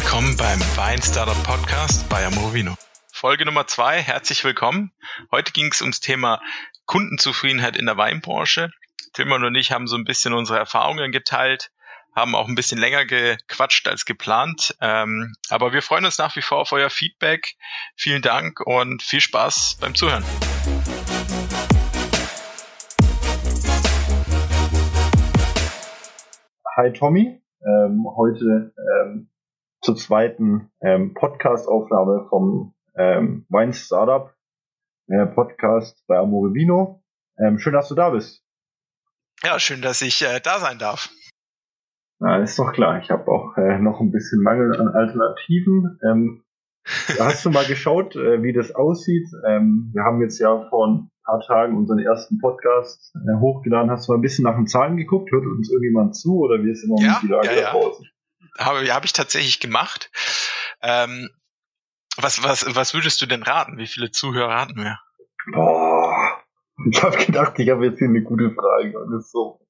willkommen beim Wein Startup Podcast bei Amorovino. Folge Nummer zwei, herzlich willkommen. Heute ging es ums Thema Kundenzufriedenheit in der Weinbranche. Tilman und ich haben so ein bisschen unsere Erfahrungen geteilt, haben auch ein bisschen länger gequatscht als geplant. Ähm, aber wir freuen uns nach wie vor auf euer Feedback. Vielen Dank und viel Spaß beim Zuhören. Hi Tommy, ähm, heute ähm, zur zweiten ähm, Podcast-Aufnahme vom ähm, Wine Startup äh, Podcast bei Amore Vino. Ähm, schön, dass du da bist. Ja, schön, dass ich äh, da sein darf. Na, ist doch klar. Ich habe auch äh, noch ein bisschen Mangel an Alternativen. Ähm, hast du mal geschaut, äh, wie das aussieht? Ähm, wir haben jetzt ja vor ein paar Tagen unseren ersten Podcast äh, hochgeladen. Hast du mal ein bisschen nach den Zahlen geguckt? Hört uns irgendjemand zu oder wie ist im Moment ja, die Lage ja, ja. draußen? Habe, hab ich tatsächlich gemacht. Ähm, was, was, was würdest du denn raten? Wie viele Zuhörer hatten wir? Boah, ich habe gedacht, ich habe jetzt hier eine gute Frage. Und ist so,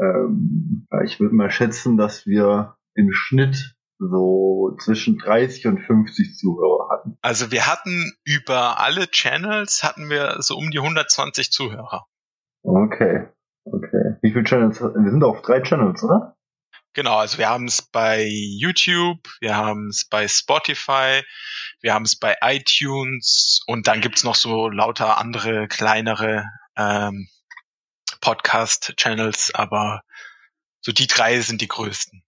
ähm, ich würde mal schätzen, dass wir im Schnitt so zwischen 30 und 50 Zuhörer hatten. Also wir hatten über alle Channels hatten wir so um die 120 Zuhörer. Okay, okay. Wie viele Channels? Wir sind auf drei Channels, oder? Genau, also wir haben es bei YouTube, wir haben es bei Spotify, wir haben es bei iTunes und dann gibt's noch so lauter andere kleinere ähm, Podcast-Channels, aber so die drei sind die größten.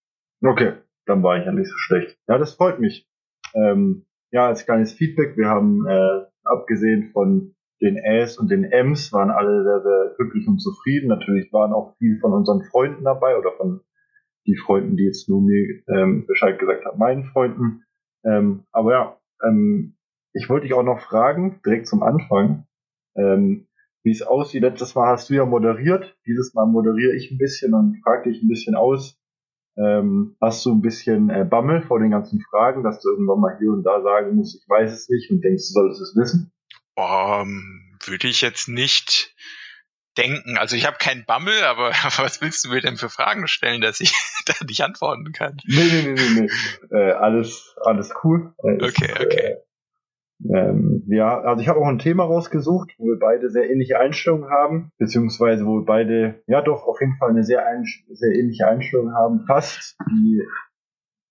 Okay, dann war ich ja nicht so schlecht. Ja, das freut mich. Ähm, ja, als kleines Feedback, wir haben äh, abgesehen von den Äs und den Ms waren alle sehr, sehr glücklich und zufrieden. Natürlich waren auch viele von unseren Freunden dabei oder von die Freunden, die jetzt nur mir ähm, Bescheid gesagt haben, meinen Freunden. Ähm, aber ja, ähm, ich wollte dich auch noch fragen, direkt zum Anfang, ähm, wie es aussieht. Letztes Mal hast du ja moderiert, dieses Mal moderiere ich ein bisschen und frage dich ein bisschen aus. Ähm, hast du ein bisschen äh, Bammel vor den ganzen Fragen, dass du irgendwann mal hier und da sagen musst, ich weiß es nicht und denkst, du solltest es wissen? Um, würde ich jetzt nicht denken. Also ich habe keinen Bammel, aber was willst du mir denn für Fragen stellen, dass ich da nicht antworten kann? Nee, nee, nee, nee, nee. Äh, alles, alles cool. Äh, okay, okay. Äh, ähm, ja, also ich habe auch ein Thema rausgesucht, wo wir beide sehr ähnliche Einstellungen haben, beziehungsweise wo wir beide, ja doch, auf jeden Fall eine sehr, ein, sehr ähnliche Einstellung haben. Fast die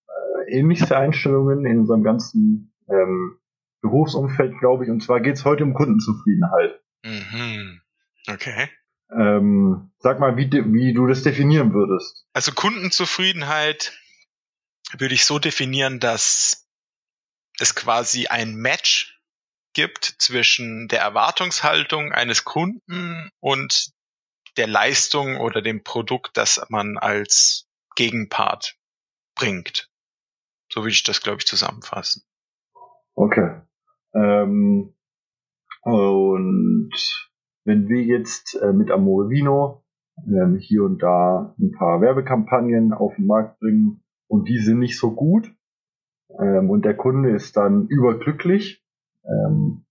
äh, ähnlichste Einstellungen in unserem ganzen ähm, Berufsumfeld, glaube ich. Und zwar geht es heute um Kundenzufriedenheit. Mhm. Okay. Ähm, sag mal, wie, wie du das definieren würdest. Also Kundenzufriedenheit würde ich so definieren, dass es quasi ein Match gibt zwischen der Erwartungshaltung eines Kunden und der Leistung oder dem Produkt, das man als Gegenpart bringt. So würde ich das, glaube ich, zusammenfassen. Okay. Ähm, und wenn wir jetzt äh, mit Amore Vino ähm, hier und da ein paar Werbekampagnen auf den Markt bringen und die sind nicht so gut, ähm, und der Kunde ist dann überglücklich. Ähm,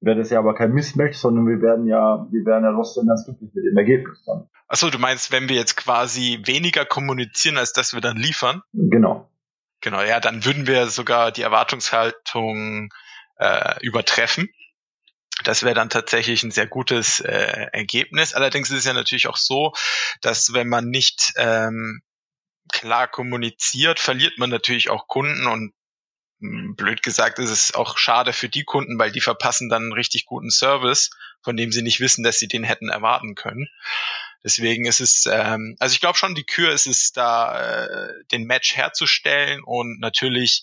wäre das ja aber kein Mismatch, sondern wir werden ja, wir werden ja trotzdem ganz glücklich mit dem Ergebnis dann. Achso, du meinst, wenn wir jetzt quasi weniger kommunizieren, als dass wir dann liefern? Genau. Genau, ja, dann würden wir sogar die Erwartungshaltung äh, übertreffen. Das wäre dann tatsächlich ein sehr gutes äh, Ergebnis. Allerdings ist es ja natürlich auch so, dass wenn man nicht ähm, klar kommuniziert, verliert man natürlich auch Kunden und hm, blöd gesagt ist es auch schade für die Kunden, weil die verpassen dann einen richtig guten Service, von dem sie nicht wissen, dass sie den hätten erwarten können. Deswegen ist es, ähm, also ich glaube schon, die Kür ist es da, äh, den Match herzustellen und natürlich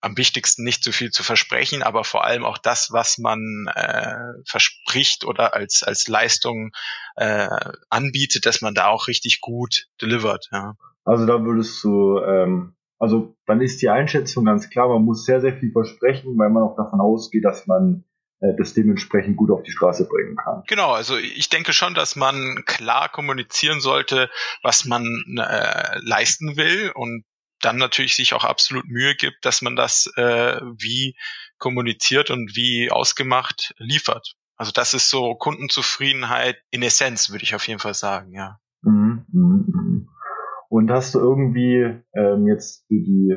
am wichtigsten nicht zu viel zu versprechen, aber vor allem auch das, was man äh, verspricht oder als als Leistung äh, anbietet, dass man da auch richtig gut delivert. Ja. Also da würdest du, ähm, also dann ist die Einschätzung ganz klar, man muss sehr, sehr viel versprechen, weil man auch davon ausgeht, dass man äh, das dementsprechend gut auf die Straße bringen kann. Genau, also ich denke schon, dass man klar kommunizieren sollte, was man äh, leisten will und dann natürlich sich auch absolut Mühe gibt, dass man das äh, wie kommuniziert und wie ausgemacht liefert. Also das ist so Kundenzufriedenheit in Essenz, würde ich auf jeden Fall sagen, ja. Mhm, mh, mh. Und hast du irgendwie ähm, jetzt die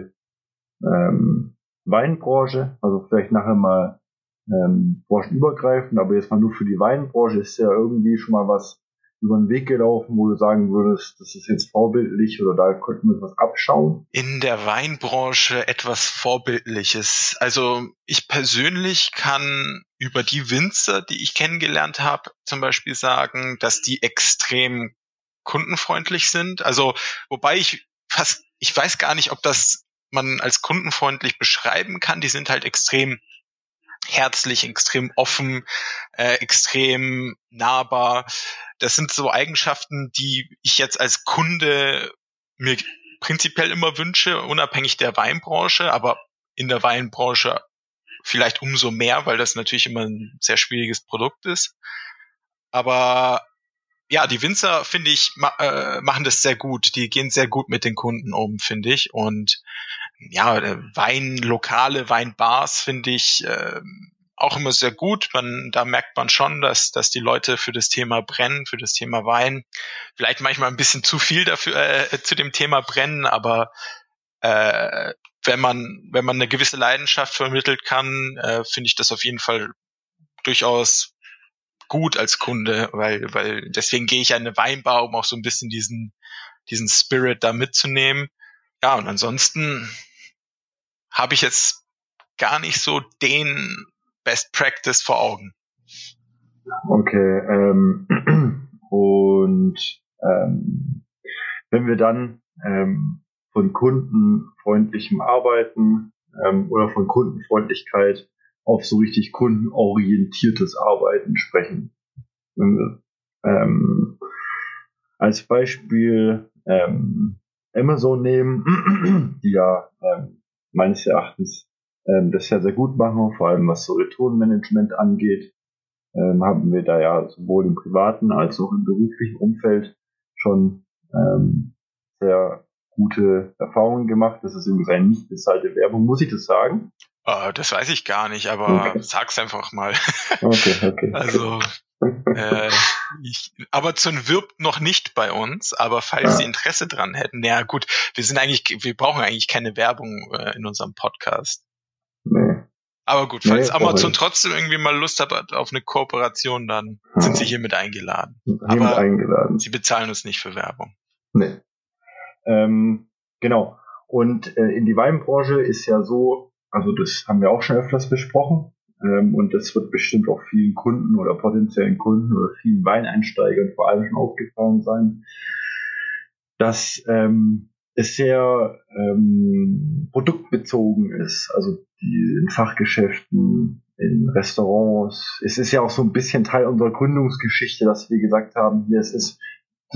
ähm, Weinbranche, also vielleicht nachher mal ähm, branchenübergreifend, aber jetzt mal nur für die Weinbranche ist ja irgendwie schon mal was über den Weg gelaufen, wo du sagen würdest, das ist jetzt vorbildlich oder da könnten wir was abschauen? In der Weinbranche etwas Vorbildliches. Also ich persönlich kann über die Winzer, die ich kennengelernt habe, zum Beispiel sagen, dass die extrem kundenfreundlich sind. Also wobei ich fast, ich weiß gar nicht, ob das man als kundenfreundlich beschreiben kann. Die sind halt extrem herzlich, extrem offen, äh, extrem nahbar. Das sind so Eigenschaften, die ich jetzt als Kunde mir prinzipiell immer wünsche, unabhängig der Weinbranche, aber in der Weinbranche vielleicht umso mehr, weil das natürlich immer ein sehr schwieriges Produkt ist. Aber ja, die Winzer, finde ich, ma äh, machen das sehr gut. Die gehen sehr gut mit den Kunden um, finde ich. Und ja, äh, Weinlokale, Weinbars finde ich äh, auch immer sehr gut. Man, da merkt man schon, dass, dass die Leute für das Thema brennen, für das Thema Wein. Vielleicht manchmal ein bisschen zu viel dafür äh, zu dem Thema brennen, aber äh, wenn man, wenn man eine gewisse Leidenschaft vermittelt kann, äh, finde ich das auf jeden Fall durchaus gut als Kunde, weil, weil deswegen gehe ich an eine Weinbar, um auch so ein bisschen diesen, diesen Spirit da mitzunehmen. Ja, und ansonsten habe ich jetzt gar nicht so den Best Practice vor Augen. Okay, ähm, und ähm, wenn wir dann ähm, von kundenfreundlichem Arbeiten ähm, oder von Kundenfreundlichkeit auf so richtig kundenorientiertes Arbeiten sprechen. Ähm, als Beispiel ähm, Amazon nehmen, die ja ähm, meines Erachtens ähm, das ja sehr gut machen, vor allem was so Retourenmanagement angeht, ähm, haben wir da ja sowohl im privaten als auch im beruflichen Umfeld schon ähm, sehr gute Erfahrungen gemacht. Das ist übrigens eine nicht bezahlte Werbung, muss ich das sagen? Uh, das weiß ich gar nicht, aber okay. sag's einfach mal. Okay, okay. Also, äh, ich, Amazon wirbt noch nicht bei uns, aber falls ja. Sie Interesse dran hätten, ja gut, wir sind eigentlich, wir brauchen eigentlich keine Werbung äh, in unserem Podcast. Nee. Aber gut, falls nee, Amazon trotzdem irgendwie mal Lust hat auf eine Kooperation, dann hm. sind sie hiermit eingeladen. Hiermit aber eingeladen. sie bezahlen uns nicht für Werbung. Nee. Ähm, genau. Und äh, in die Weinbranche ist ja so, also das haben wir auch schon öfters besprochen. Ähm, und das wird bestimmt auch vielen Kunden oder potenziellen Kunden oder vielen Weineinsteigern vor allem schon aufgefallen sein, dass ähm, es sehr ähm, produktbezogen ist. Also die in Fachgeschäften, in Restaurants. Es ist ja auch so ein bisschen Teil unserer Gründungsgeschichte, dass wir gesagt haben, hier es ist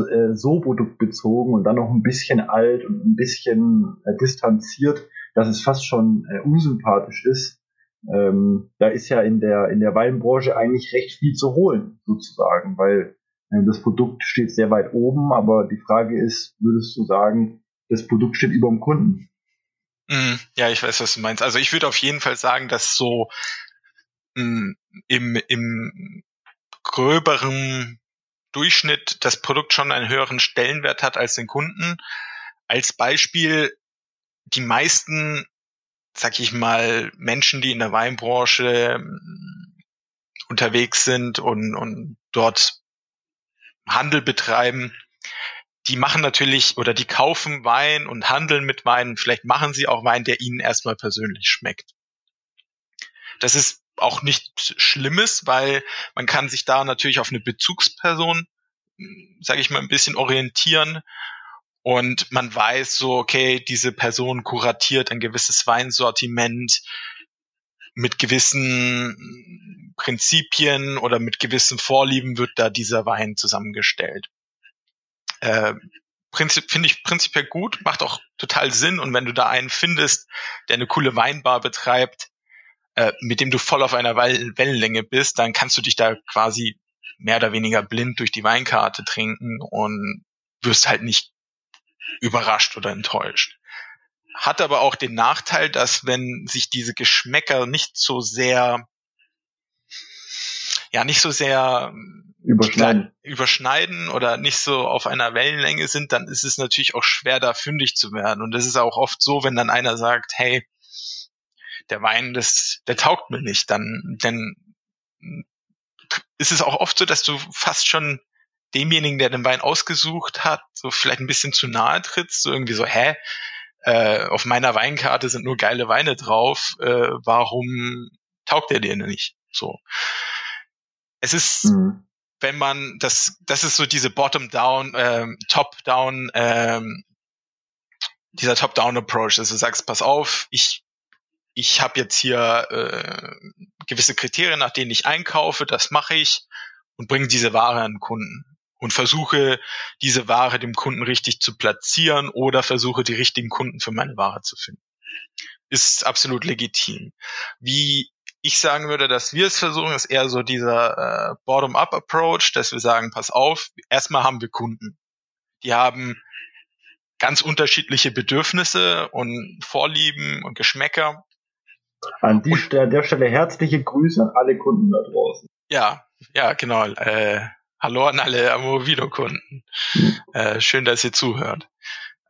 äh, so produktbezogen und dann noch ein bisschen alt und ein bisschen äh, distanziert, dass es fast schon äh, unsympathisch ist. Ähm, da ist ja in der, in der Weinbranche eigentlich recht viel zu holen, sozusagen, weil äh, das Produkt steht sehr weit oben, aber die Frage ist, würdest du sagen, das Produkt steht über dem Kunden? Mm, ja, ich weiß, was du meinst. Also ich würde auf jeden Fall sagen, dass so mm, im, im gröberen Durchschnitt das Produkt schon einen höheren Stellenwert hat als den Kunden. Als Beispiel, die meisten, sag ich mal, Menschen, die in der Weinbranche ähm, unterwegs sind und, und dort Handel betreiben, die machen natürlich oder die kaufen Wein und handeln mit Wein. Vielleicht machen sie auch Wein, der ihnen erstmal persönlich schmeckt. Das ist auch nichts Schlimmes, weil man kann sich da natürlich auf eine Bezugsperson, sage ich mal, ein bisschen orientieren und man weiß so, okay, diese Person kuratiert ein gewisses Weinsortiment mit gewissen Prinzipien oder mit gewissen Vorlieben wird da dieser Wein zusammengestellt. Äh, finde ich prinzipiell gut, macht auch total Sinn und wenn du da einen findest, der eine coole Weinbar betreibt, äh, mit dem du voll auf einer Wellenlänge bist, dann kannst du dich da quasi mehr oder weniger blind durch die Weinkarte trinken und wirst halt nicht überrascht oder enttäuscht. Hat aber auch den Nachteil, dass wenn sich diese Geschmäcker nicht so sehr, ja, nicht so sehr überschneiden. überschneiden oder nicht so auf einer Wellenlänge sind, dann ist es natürlich auch schwer, da fündig zu werden. Und das ist auch oft so, wenn dann einer sagt, hey, der Wein, das, der taugt mir nicht, dann, dann ist es auch oft so, dass du fast schon demjenigen, der den Wein ausgesucht hat, so vielleicht ein bisschen zu nahe trittst, so irgendwie so, hä, äh, auf meiner Weinkarte sind nur geile Weine drauf, äh, warum taugt er dir nicht? So. Es ist, mhm. wenn man das, das ist so diese Bottom-down, ähm, Top-down, ähm, dieser Top-down-Approach, also du sagst, pass auf, ich ich habe jetzt hier äh, gewisse Kriterien, nach denen ich einkaufe, das mache ich und bringe diese Ware an den Kunden und versuche diese Ware dem Kunden richtig zu platzieren oder versuche die richtigen Kunden für meine Ware zu finden. Ist absolut legitim. Wie ich sagen würde, dass wir es versuchen, ist eher so dieser äh, Bottom-up-Approach, dass wir sagen, pass auf, erstmal haben wir Kunden. Die haben ganz unterschiedliche Bedürfnisse und Vorlieben und Geschmäcker. An die, und, der Stelle herzliche Grüße an alle Kunden da draußen. Ja, ja, genau. Äh, hallo an alle Amovino-Kunden. Äh, schön, dass ihr zuhört.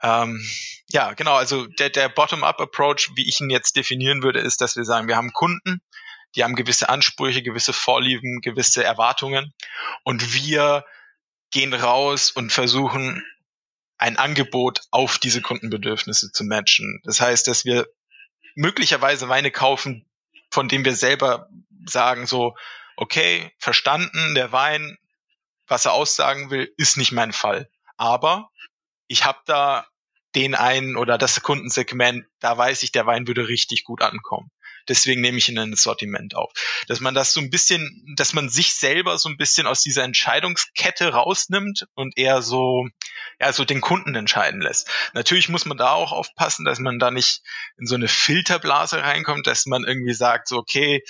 Ähm, ja, genau. Also der, der Bottom-up-Approach, wie ich ihn jetzt definieren würde, ist, dass wir sagen, wir haben Kunden, die haben gewisse Ansprüche, gewisse Vorlieben, gewisse Erwartungen und wir gehen raus und versuchen ein Angebot auf diese Kundenbedürfnisse zu matchen. Das heißt, dass wir möglicherweise Weine kaufen, von denen wir selber sagen so, okay, verstanden, der Wein, was er aussagen will, ist nicht mein Fall. Aber ich habe da den einen oder das Kundensegment, da weiß ich, der Wein würde richtig gut ankommen. Deswegen nehme ich ihn in das Sortiment auf. Dass man das so ein bisschen, dass man sich selber so ein bisschen aus dieser Entscheidungskette rausnimmt und eher so, ja, so den Kunden entscheiden lässt. Natürlich muss man da auch aufpassen, dass man da nicht in so eine Filterblase reinkommt, dass man irgendwie sagt, so, okay,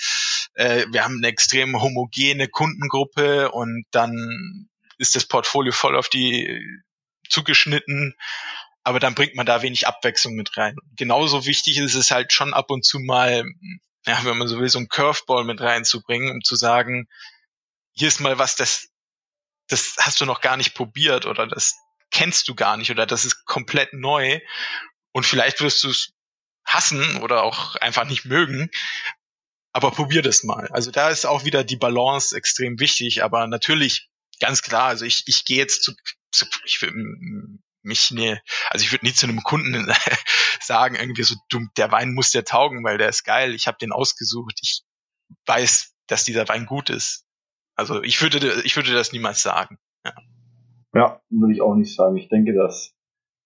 äh, wir haben eine extrem homogene Kundengruppe und dann ist das Portfolio voll auf die zugeschnitten aber dann bringt man da wenig Abwechslung mit rein. Genauso wichtig ist es halt schon ab und zu mal, ja, wenn man so will, so ein Curveball mit reinzubringen, um zu sagen, hier ist mal was, das, das hast du noch gar nicht probiert oder das kennst du gar nicht oder das ist komplett neu und vielleicht wirst du es hassen oder auch einfach nicht mögen, aber probier das mal. Also da ist auch wieder die Balance extrem wichtig, aber natürlich ganz klar, also ich, ich gehe jetzt zu, zu ich will, mich ne, also ich würde nie zu einem Kunden sagen, irgendwie so, du, der Wein muss dir taugen, weil der ist geil, ich habe den ausgesucht, ich weiß, dass dieser Wein gut ist. Also ich würde, ich würde das niemals sagen. Ja, ja würde ich auch nicht sagen. Ich denke, dass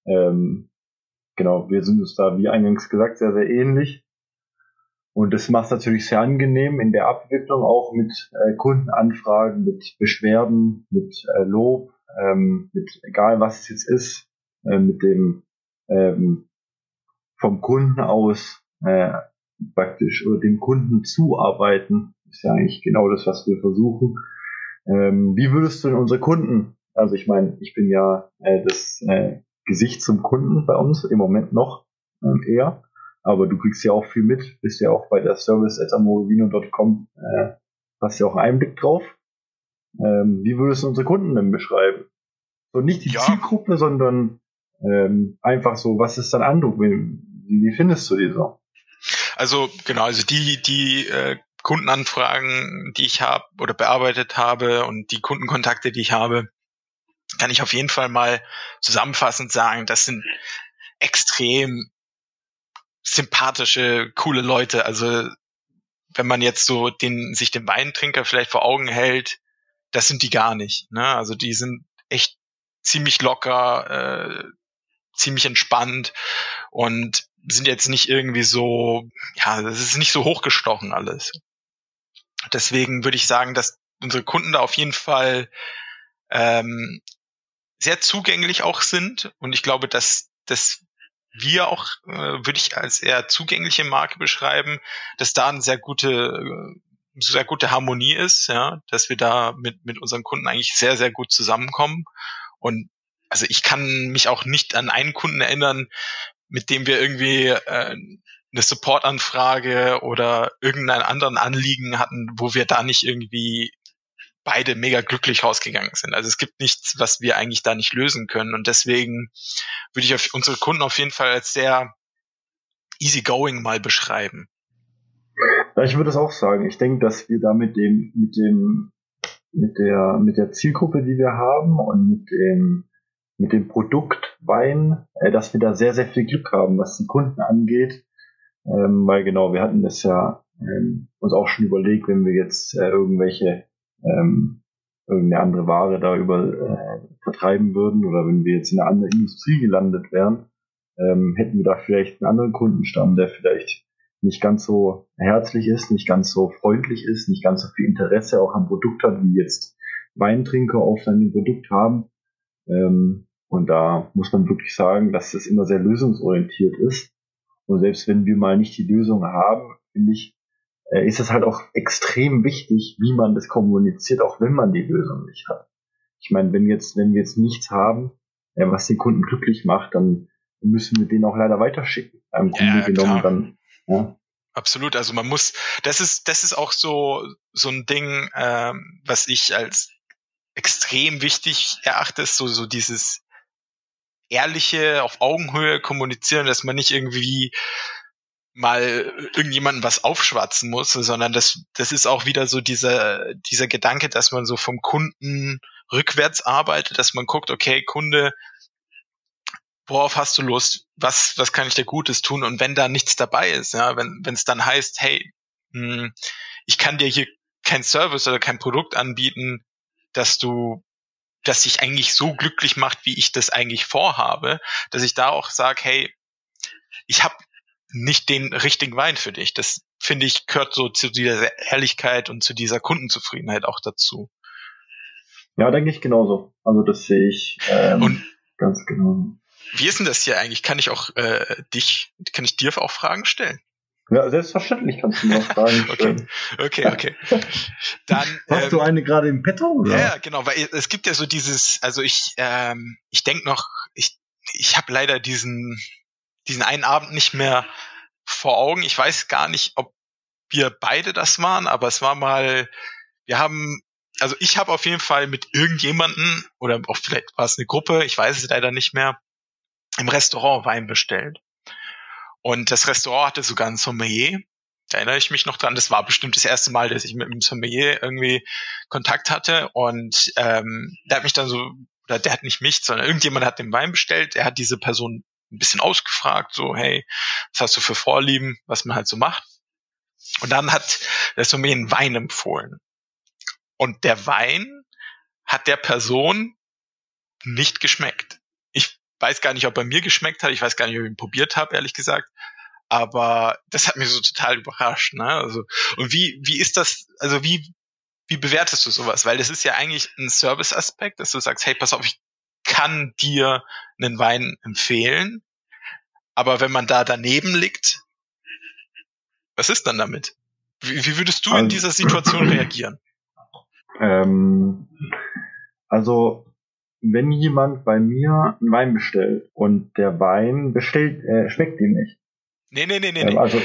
ähm, genau, wir sind uns da, wie eingangs gesagt, sehr, sehr ähnlich. Und das macht es natürlich sehr angenehm in der Abwicklung, auch mit äh, Kundenanfragen, mit Beschwerden, mit äh, Lob, ähm, mit egal was es jetzt ist, äh, mit dem ähm, vom Kunden aus äh, praktisch oder dem Kunden zuarbeiten, ist ja eigentlich genau das, was wir versuchen. Ähm, wie würdest du denn unsere Kunden, also ich meine, ich bin ja äh, das äh, Gesicht zum Kunden bei uns im Moment noch ähm, eher, aber du kriegst ja auch viel mit, bist ja auch bei der Service at amorovino.com, äh, hast ja auch einen Einblick drauf. Ähm, wie würdest du unsere Kunden denn beschreiben? So nicht die ja. Zielgruppe, sondern ähm, einfach so, was ist dein Eindruck? Wie, wie findest du die so? Also genau, also die, die äh, Kundenanfragen, die ich habe oder bearbeitet habe und die Kundenkontakte, die ich habe, kann ich auf jeden Fall mal zusammenfassend sagen, das sind extrem sympathische, coole Leute. Also wenn man jetzt so den, sich den Weintrinker vielleicht vor Augen hält, das sind die gar nicht. Ne? Also die sind echt ziemlich locker, äh, ziemlich entspannt und sind jetzt nicht irgendwie so, ja, das ist nicht so hochgestochen alles. Deswegen würde ich sagen, dass unsere Kunden da auf jeden Fall ähm, sehr zugänglich auch sind und ich glaube, dass, dass wir auch, äh, würde ich als eher zugängliche Marke beschreiben, dass da eine sehr gute, äh, sehr gute Harmonie ist, ja, dass wir da mit, mit unseren Kunden eigentlich sehr, sehr gut zusammenkommen. Und also ich kann mich auch nicht an einen Kunden erinnern, mit dem wir irgendwie äh, eine Supportanfrage oder irgendeinen anderen Anliegen hatten, wo wir da nicht irgendwie beide mega glücklich rausgegangen sind. Also es gibt nichts, was wir eigentlich da nicht lösen können. Und deswegen würde ich auf unsere Kunden auf jeden Fall als sehr easygoing mal beschreiben. Ja, ich würde es auch sagen. Ich denke, dass wir da mit dem, mit dem, mit der, mit der Zielgruppe, die wir haben und mit dem, mit dem Produkt Wein, äh, dass wir da sehr, sehr viel Glück haben, was die Kunden angeht. Ähm, weil genau, wir hatten das ja ähm, uns auch schon überlegt, wenn wir jetzt äh, irgendwelche ähm, irgendeine andere Ware da über äh, vertreiben würden oder wenn wir jetzt in einer anderen Industrie gelandet wären, ähm, hätten wir da vielleicht einen anderen Kundenstamm, der vielleicht nicht ganz so herzlich ist, nicht ganz so freundlich ist, nicht ganz so viel Interesse auch am Produkt hat, wie jetzt Weintrinker auf seinem Produkt haben. Ähm, und da muss man wirklich sagen, dass das immer sehr lösungsorientiert ist. Und selbst wenn wir mal nicht die Lösung haben, finde ich, äh, ist es halt auch extrem wichtig, wie man das kommuniziert, auch wenn man die Lösung nicht hat. Ich meine, wenn jetzt, wenn wir jetzt nichts haben, äh, was den Kunden glücklich macht, dann müssen wir den auch leider weiterschicken. Im Grunde ja, genommen dann, ja. Absolut. Also man muss, das ist, das ist auch so, so ein Ding, ähm, was ich als extrem wichtig erachte, ist so, so dieses ehrliche, auf Augenhöhe kommunizieren, dass man nicht irgendwie mal irgendjemanden was aufschwatzen muss, sondern das, das ist auch wieder so dieser, dieser Gedanke, dass man so vom Kunden rückwärts arbeitet, dass man guckt, okay, Kunde, worauf hast du Lust? Was, was kann ich dir Gutes tun? Und wenn da nichts dabei ist, ja, wenn, wenn es dann heißt, hey, mh, hm, ich kann dir hier kein Service oder kein Produkt anbieten, dass du, dass dich eigentlich so glücklich macht, wie ich das eigentlich vorhabe, dass ich da auch sage, hey, ich habe nicht den richtigen Wein für dich. Das finde ich gehört so zu dieser Ehrlichkeit und zu dieser Kundenzufriedenheit auch dazu. Ja, denke ich genauso. Also das sehe ich ähm, und ganz genau. Wie ist denn das hier eigentlich? Kann ich auch äh, dich, kann ich dir auch Fragen stellen? Ja, selbstverständlich kannst du mir auch Fragen stellen. okay, okay, okay. Dann, Hast ähm, du eine gerade im Petto? Oder? Ja, genau, weil es gibt ja so dieses, also ich, ähm, ich denke noch, ich, ich habe leider diesen, diesen einen Abend nicht mehr vor Augen. Ich weiß gar nicht, ob wir beide das waren, aber es war mal, wir haben, also ich habe auf jeden Fall mit irgendjemanden oder auch vielleicht war es eine Gruppe, ich weiß es leider nicht mehr, im Restaurant Wein bestellt. Und das Restaurant hatte sogar ein Sommelier. Da erinnere ich mich noch dran. Das war bestimmt das erste Mal, dass ich mit einem Sommelier irgendwie Kontakt hatte. Und ähm, der hat mich dann so, oder der hat nicht mich, sondern irgendjemand hat den Wein bestellt. Er hat diese Person ein bisschen ausgefragt, so, hey, was hast du für Vorlieben, was man halt so macht. Und dann hat der Sommelier einen Wein empfohlen. Und der Wein hat der Person nicht geschmeckt weiß gar nicht, ob er mir geschmeckt hat. Ich weiß gar nicht, ob ich ihn probiert habe, ehrlich gesagt. Aber das hat mich so total überrascht. Ne? Also, und wie, wie ist das, also wie, wie bewertest du sowas? Weil das ist ja eigentlich ein Service-Aspekt, dass du sagst, hey, pass auf, ich kann dir einen Wein empfehlen. Aber wenn man da daneben liegt, was ist dann damit? Wie, wie würdest du also, in dieser Situation reagieren? Ähm, also wenn jemand bei mir einen Wein bestellt und der Wein bestellt, äh, schmeckt ihm nicht. Nee, nee, nee, nee. Ähm, also,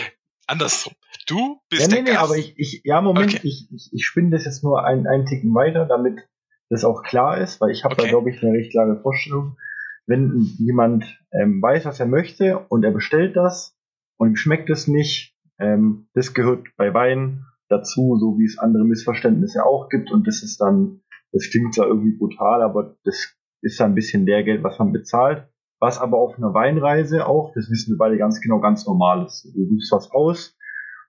Andersrum. Du bist ja, nee, der nee, aber ich, ich, ja, Moment, okay. ich, ich, ich spinne das jetzt nur einen, einen Ticken weiter, damit das auch klar ist, weil ich habe okay. da, glaube ich, eine recht klare Vorstellung. Wenn jemand ähm, weiß, was er möchte und er bestellt das und ihm schmeckt es nicht, ähm, das gehört bei Wein dazu, so wie es andere Missverständnisse auch gibt und das ist dann das klingt zwar irgendwie brutal, aber das ist ein bisschen Lehrgeld, was man bezahlt. Was aber auf einer Weinreise auch, das wissen wir beide ganz genau, ganz normal ist. Du suchst was aus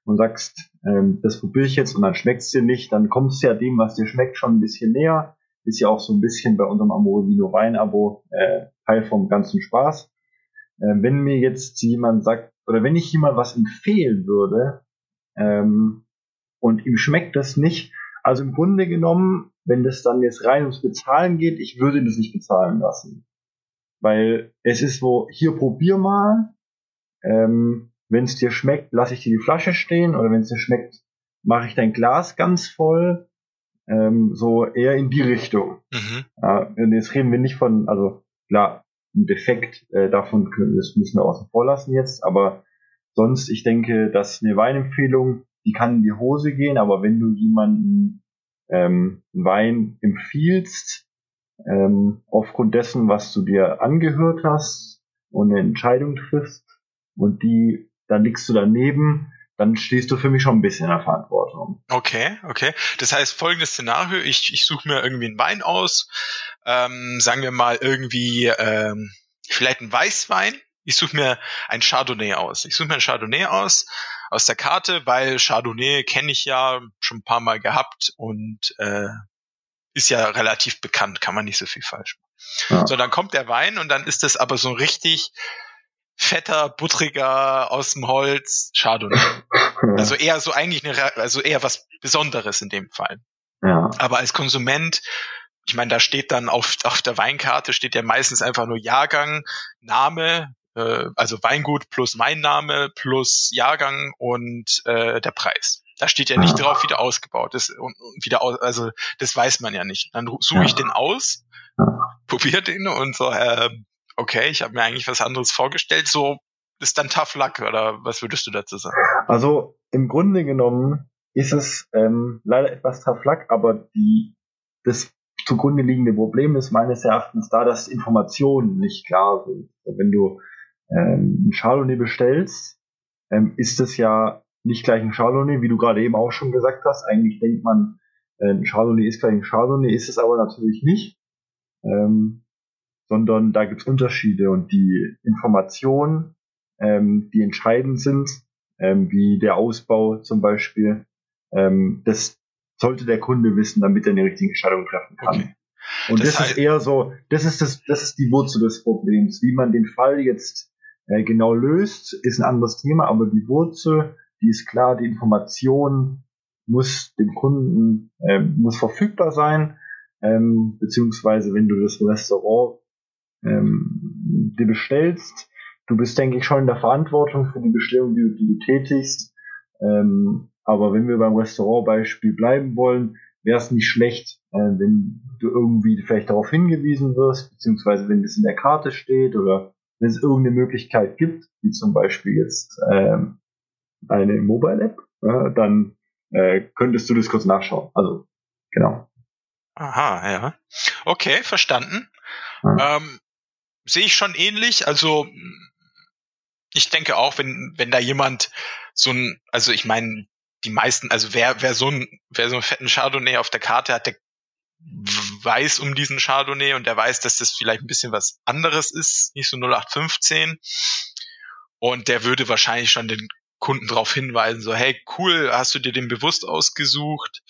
und sagst, ähm, das probiere ich jetzt und dann schmeckt es dir nicht, dann kommst du ja dem, was dir schmeckt, schon ein bisschen näher. Ist ja auch so ein bisschen bei unserem Amorevino Wein-Abo äh, Teil vom ganzen Spaß. Äh, wenn mir jetzt jemand sagt, oder wenn ich jemand was empfehlen würde ähm, und ihm schmeckt das nicht, also im Grunde genommen, wenn das dann jetzt rein ums Bezahlen geht, ich würde das nicht bezahlen lassen. Weil es ist so, hier probier mal, ähm, wenn es dir schmeckt, lasse ich dir die Flasche stehen oder wenn es dir schmeckt, mache ich dein Glas ganz voll. Ähm, so eher in die Richtung. Mhm. Ja, jetzt reden wir nicht von, also klar, ein Defekt, äh, davon können, das müssen wir außen vor lassen jetzt, aber sonst, ich denke, dass eine Weinempfehlung die kann in die Hose gehen, aber wenn du jemanden ähm, Wein empfiehlst, ähm, aufgrund dessen, was du dir angehört hast und eine Entscheidung triffst und die, dann liegst du daneben, dann stehst du für mich schon ein bisschen in der Verantwortung. Okay, okay. Das heißt, folgendes Szenario, ich, ich suche mir irgendwie einen Wein aus, ähm, sagen wir mal irgendwie ähm, vielleicht einen Weißwein. Ich suche mir ein Chardonnay aus. Ich suche mir ein Chardonnay aus aus der Karte, weil Chardonnay kenne ich ja schon ein paar Mal gehabt und äh, ist ja relativ bekannt, kann man nicht so viel falsch machen. Ja. So, dann kommt der Wein und dann ist das aber so richtig fetter, buttriger aus dem Holz Chardonnay. Also eher so eigentlich eine, also eher was Besonderes in dem Fall. Ja. Aber als Konsument, ich meine, da steht dann auf, auf der Weinkarte steht ja meistens einfach nur Jahrgang, Name, äh, also Weingut plus mein Name plus Jahrgang und äh, der Preis. Da steht ja nicht drauf, wie der ausgebaut ist und, und wieder aus, also das weiß man ja nicht. Dann suche ich den aus, probiere den und so, äh, okay, ich habe mir eigentlich was anderes vorgestellt, so ist dann Tough Luck oder was würdest du dazu sagen? Also im Grunde genommen ist es ähm, leider etwas Tough Luck, aber die, das zugrunde liegende Problem ist meines Erachtens da, dass Informationen nicht klar sind. Wenn du ähm, ein Chardonnay bestellst, ähm, ist es ja nicht gleich ein Chardonnay, wie du gerade eben auch schon gesagt hast. Eigentlich denkt man, äh, ein Chardonnay ist gleich ein Chardonnay, ist es aber natürlich nicht. Ähm, sondern da gibt es Unterschiede und die Informationen, ähm, die entscheidend sind, ähm, wie der Ausbau zum Beispiel, ähm, das sollte der Kunde wissen, damit er eine richtige Entscheidung treffen kann. Okay. Und das, das ist eher so, das ist das, das ist die Wurzel des Problems. Wie man den Fall jetzt äh, genau löst, ist ein anderes Thema, aber die Wurzel, die ist klar, die Information muss dem Kunden, äh, muss verfügbar sein, ähm, beziehungsweise wenn du das Restaurant ähm, dir bestellst. Du bist, denke ich, schon in der Verantwortung für die Bestellung, die, die du tätigst. Ähm, aber wenn wir beim Restaurantbeispiel bleiben wollen, wäre es nicht schlecht, äh, wenn du irgendwie vielleicht darauf hingewiesen wirst, beziehungsweise wenn das in der Karte steht oder wenn es irgendeine Möglichkeit gibt, wie zum Beispiel jetzt ähm, eine Mobile-App, äh, dann äh, könntest du das kurz nachschauen. Also, genau. Aha, ja. Okay, verstanden. Ja. Ähm, sehe ich schon ähnlich. Also ich denke auch, wenn, wenn da jemand so ein, also ich meine, die meisten, also wer, wer so ein, wer so einen fetten Chardonnay auf der Karte hat, der weiß um diesen Chardonnay und der weiß, dass das vielleicht ein bisschen was anderes ist, nicht so 0815. Und der würde wahrscheinlich schon den Kunden darauf hinweisen, so, hey, cool, hast du dir den bewusst ausgesucht?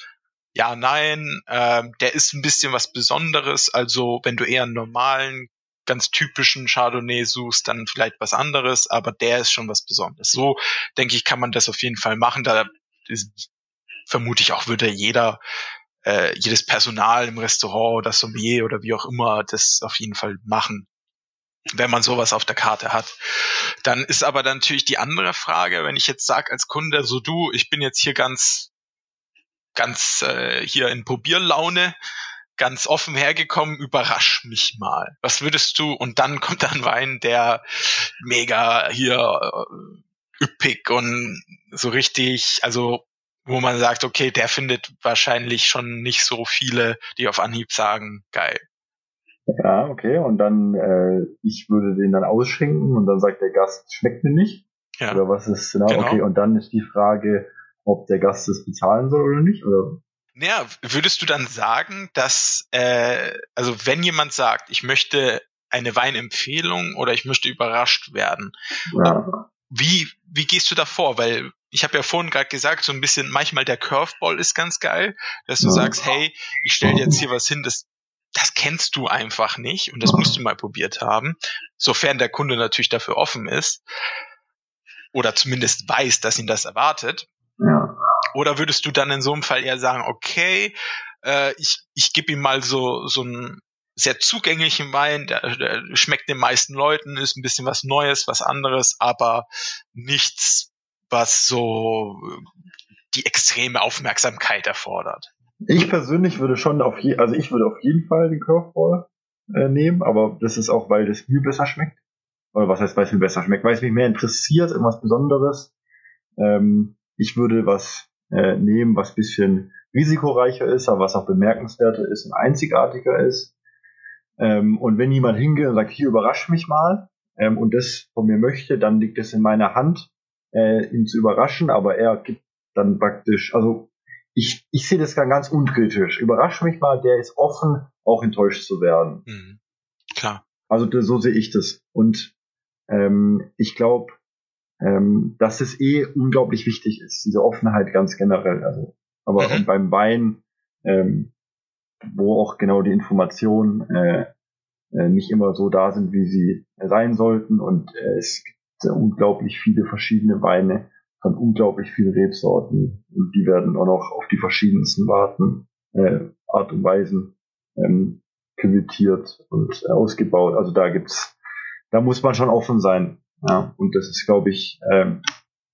Ja, nein, äh, der ist ein bisschen was Besonderes. Also wenn du eher einen normalen ganz typischen Chardonnay suchst, dann vielleicht was anderes, aber der ist schon was Besonderes. So, denke ich, kann man das auf jeden Fall machen. Da ist, vermute ich auch, würde jeder, äh, jedes Personal im Restaurant das Sommelier oder wie auch immer das auf jeden Fall machen wenn man sowas auf der Karte hat. Dann ist aber dann natürlich die andere Frage, wenn ich jetzt sage als Kunde, so du, ich bin jetzt hier ganz, ganz äh, hier in Probierlaune, ganz offen hergekommen, überrasch mich mal. Was würdest du? Und dann kommt dann Wein, der mega hier äh, üppig und so richtig, also wo man sagt, okay, der findet wahrscheinlich schon nicht so viele, die auf Anhieb sagen, geil. Ja, okay. Und dann, äh, ich würde den dann ausschenken und dann sagt der Gast, schmeckt mir nicht. Ja. Oder was ist genau? genau. Okay, und dann ist die Frage, ob der Gast es bezahlen soll oder nicht. Oder naja, würdest du dann sagen, dass, äh, also wenn jemand sagt, ich möchte eine Weinempfehlung oder ich möchte überrascht werden, ja. wie, wie gehst du da vor? Weil ich habe ja vorhin gerade gesagt, so ein bisschen, manchmal der Curveball ist ganz geil, dass du ja. sagst, hey, ich stelle jetzt hier was hin, das, das kennst du einfach nicht und das musst du mal probiert haben, sofern der Kunde natürlich dafür offen ist oder zumindest weiß, dass ihn das erwartet. Ja. Oder würdest du dann in so einem Fall eher sagen, okay, äh, ich, ich gebe ihm mal so, so einen sehr zugänglichen Wein, der, der schmeckt den meisten Leuten, ist ein bisschen was Neues, was anderes, aber nichts, was so die extreme Aufmerksamkeit erfordert. Ich persönlich würde schon auf je, also ich würde auf jeden Fall den Curveball äh, nehmen, aber das ist auch, weil das mir besser schmeckt. Oder was heißt, weil es mir besser schmeckt? Weil es mich mehr interessiert, irgendwas Besonderes. Ähm, ich würde was äh, nehmen, was bisschen risikoreicher ist, aber was auch bemerkenswerter ist und einzigartiger ist. Ähm, und wenn jemand hingeht und sagt, hier überrasch mich mal ähm, und das von mir möchte, dann liegt es in meiner Hand, äh, ihn zu überraschen, aber er gibt dann praktisch, also ich, ich sehe das ganz unkritisch. Überrasch mich mal, der ist offen, auch enttäuscht zu werden. Mhm. Klar. Also so sehe ich das. Und ähm, ich glaube, ähm, dass es eh unglaublich wichtig ist, diese Offenheit ganz generell. Also, aber mhm. beim Wein, ähm, wo auch genau die Informationen äh, äh, nicht immer so da sind, wie sie sein sollten. Und äh, es gibt unglaublich viele verschiedene Weine von unglaublich vielen Rebsorten. Und die werden auch noch auf die verschiedensten Warten, äh, Art und Weisen ähm, küvetiert und äh, ausgebaut. Also da gibt's, da muss man schon offen sein. Ja, und das ist, glaube ich, ähm,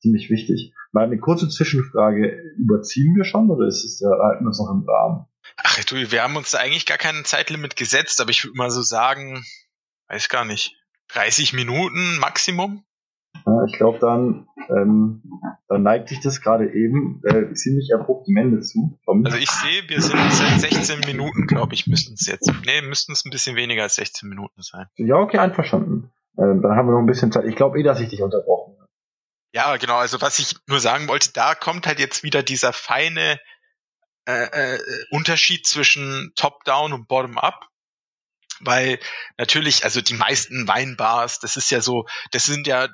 ziemlich wichtig. Mal eine kurze Zwischenfrage. Überziehen wir schon oder ist es, äh, halten wir es noch im Rahmen? Ach du, wir haben uns da eigentlich gar kein Zeitlimit gesetzt, aber ich würde mal so sagen, weiß gar nicht, 30 Minuten Maximum? Ja, ich glaube, dann, ähm, dann neigt sich das gerade eben äh, ziemlich abrupt dem Ende zu. Also ich sehe, wir sind seit 16 Minuten, glaube ich, müssten es jetzt. Nee, müssten es ein bisschen weniger als 16 Minuten sein. Ja, okay, einverstanden. Ähm, dann haben wir noch ein bisschen Zeit. Ich glaube eh, dass ich dich unterbrochen habe. Ja, genau. Also was ich nur sagen wollte, da kommt halt jetzt wieder dieser feine äh, äh, Unterschied zwischen Top-Down und Bottom-Up. Weil natürlich, also die meisten Weinbars, das ist ja so, das sind ja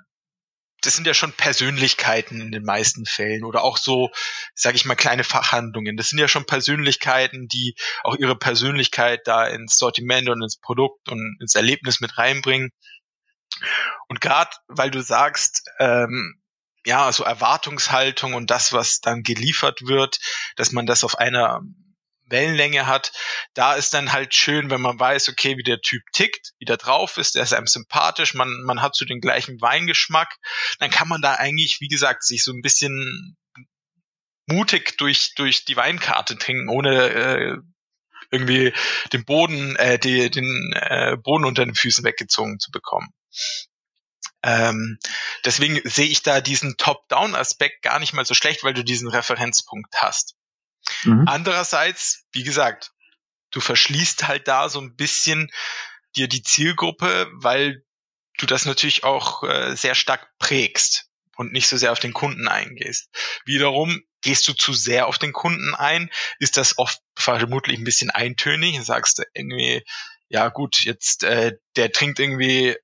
das sind ja schon Persönlichkeiten in den meisten Fällen oder auch so, sage ich mal, kleine Fachhandlungen. Das sind ja schon Persönlichkeiten, die auch ihre Persönlichkeit da ins Sortiment und ins Produkt und ins Erlebnis mit reinbringen. Und gerade weil du sagst, ähm, ja, so Erwartungshaltung und das, was dann geliefert wird, dass man das auf einer Wellenlänge hat, da ist dann halt schön, wenn man weiß, okay, wie der Typ tickt, wie der drauf ist, der ist einem sympathisch, man, man hat so den gleichen Weingeschmack, dann kann man da eigentlich, wie gesagt, sich so ein bisschen mutig durch, durch die Weinkarte trinken, ohne äh, irgendwie den Boden, äh, die, den äh, Boden unter den Füßen weggezogen zu bekommen. Ähm, deswegen sehe ich da diesen Top-Down-Aspekt gar nicht mal so schlecht, weil du diesen Referenzpunkt hast. Mhm. Andererseits, wie gesagt, du verschließt halt da so ein bisschen dir die Zielgruppe, weil du das natürlich auch äh, sehr stark prägst und nicht so sehr auf den Kunden eingehst. Wiederum gehst du zu sehr auf den Kunden ein, ist das oft vermutlich ein bisschen eintönig und sagst irgendwie, ja gut, jetzt äh, der trinkt irgendwie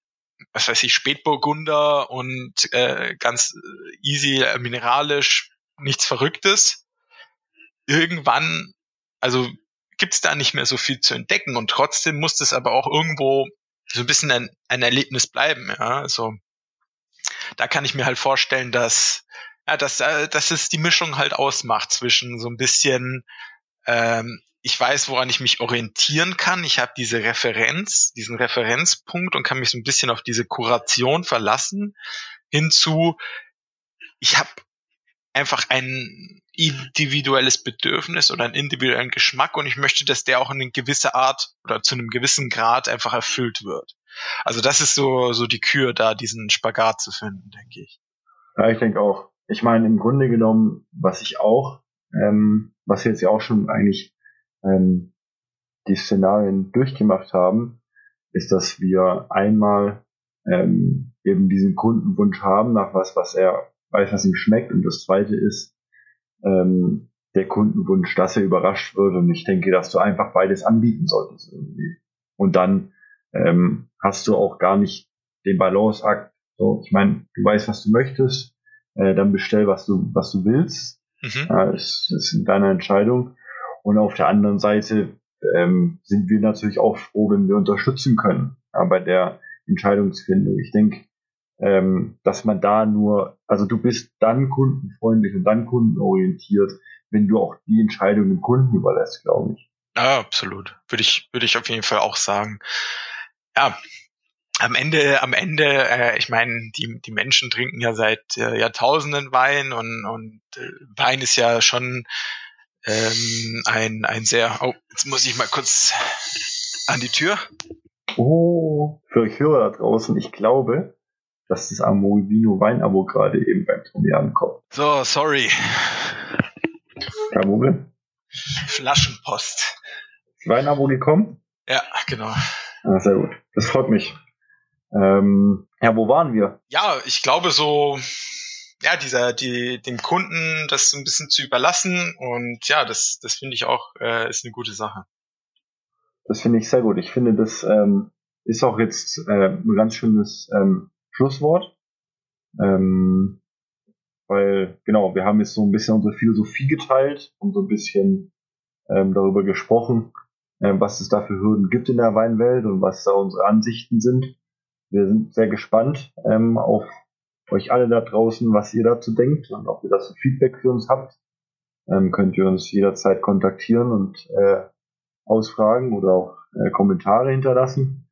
was weiß ich, Spätburgunder und äh, ganz easy äh, mineralisch, nichts Verrücktes irgendwann, also gibt's da nicht mehr so viel zu entdecken und trotzdem muss das aber auch irgendwo so ein bisschen ein, ein Erlebnis bleiben, ja, also da kann ich mir halt vorstellen, dass ja, dass, äh, dass es die Mischung halt ausmacht zwischen so ein bisschen ähm, ich weiß, woran ich mich orientieren kann. Ich habe diese Referenz, diesen Referenzpunkt und kann mich so ein bisschen auf diese Kuration verlassen. Hinzu, ich habe einfach ein individuelles Bedürfnis oder einen individuellen Geschmack und ich möchte, dass der auch in eine gewisse Art oder zu einem gewissen Grad einfach erfüllt wird. Also das ist so, so die Kür da, diesen Spagat zu finden, denke ich. Ja, ich denke auch. Ich meine, im Grunde genommen, was ich auch, ähm, was wir jetzt ja auch schon eigentlich ähm, die Szenarien durchgemacht haben, ist, dass wir einmal ähm, eben diesen Kundenwunsch haben nach was, was er weiß, was ihm schmeckt. Und das zweite ist ähm, der Kundenwunsch, dass er überrascht wird. Und ich denke, dass du einfach beides anbieten solltest irgendwie. Und dann ähm, hast du auch gar nicht den Balanceakt. So, ich meine, du weißt, was du möchtest, äh, dann bestell, was du, was du willst. Mhm. Äh, das, das ist deine Entscheidung. Und auf der anderen Seite ähm, sind wir natürlich auch froh, wenn wir unterstützen können ja, bei der Entscheidungsfindung. Ich denke, ähm, dass man da nur, also du bist dann kundenfreundlich und dann kundenorientiert, wenn du auch die Entscheidung dem Kunden überlässt, glaube ich. Ja, absolut. Würde ich, würde ich auf jeden Fall auch sagen. Ja, am Ende, am Ende, äh, ich meine, die, die Menschen trinken ja seit äh, Jahrtausenden Wein und, und äh, Wein ist ja schon ähm, ein, ein sehr, oh, jetzt muss ich mal kurz an die Tür. Oh, für euch Hörer da draußen, ich glaube, dass das Amorbino Weinabo gerade eben beim Tommy ankommt. So, sorry. Kein Problem. Flaschenpost. Wein-Abo gekommen? Ja, genau. Ah, sehr gut. Das freut mich. Ähm, ja, wo waren wir? Ja, ich glaube so, ja, dieser, die, dem Kunden das so ein bisschen zu überlassen und ja, das, das finde ich auch, äh, ist eine gute Sache. Das finde ich sehr gut. Ich finde, das ähm, ist auch jetzt äh, ein ganz schönes ähm, Schlusswort. Ähm, weil, genau, wir haben jetzt so ein bisschen unsere Philosophie geteilt und so ein bisschen ähm, darüber gesprochen, äh, was es da für Hürden gibt in der Weinwelt und was da unsere Ansichten sind. Wir sind sehr gespannt ähm, auf euch alle da draußen, was ihr dazu denkt und ob ihr das Feedback für uns habt. Ähm, könnt ihr uns jederzeit kontaktieren und äh, ausfragen oder auch äh, Kommentare hinterlassen.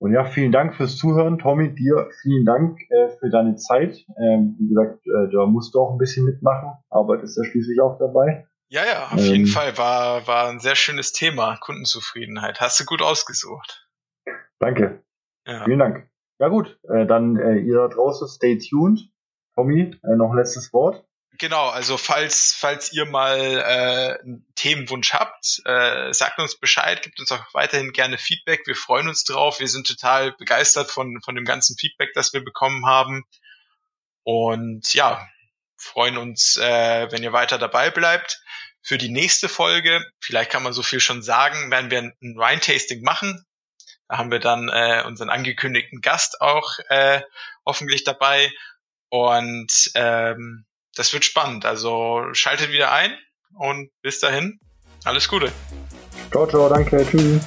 Und ja, vielen Dank fürs Zuhören. Tommy, dir vielen Dank äh, für deine Zeit. Ähm, wie gesagt, äh, da musst du auch ein bisschen mitmachen, arbeitest ja schließlich auch dabei. Ja, ja, auf ähm, jeden Fall. War, war ein sehr schönes Thema, Kundenzufriedenheit. Hast du gut ausgesucht. Danke. Ja. Vielen Dank. Ja gut, äh, dann äh, ihr da draußen, stay tuned. Tommy, äh, noch ein letztes Wort. Genau, also falls, falls ihr mal äh, einen Themenwunsch habt, äh, sagt uns Bescheid, gibt uns auch weiterhin gerne Feedback. Wir freuen uns drauf. Wir sind total begeistert von, von dem ganzen Feedback, das wir bekommen haben. Und ja, freuen uns, äh, wenn ihr weiter dabei bleibt. Für die nächste Folge, vielleicht kann man so viel schon sagen, werden wir ein Wine-Tasting machen. Da haben wir dann äh, unseren angekündigten Gast auch äh, hoffentlich dabei. Und ähm, das wird spannend. Also schaltet wieder ein und bis dahin, alles Gute. Ciao, ciao, danke, tschüss.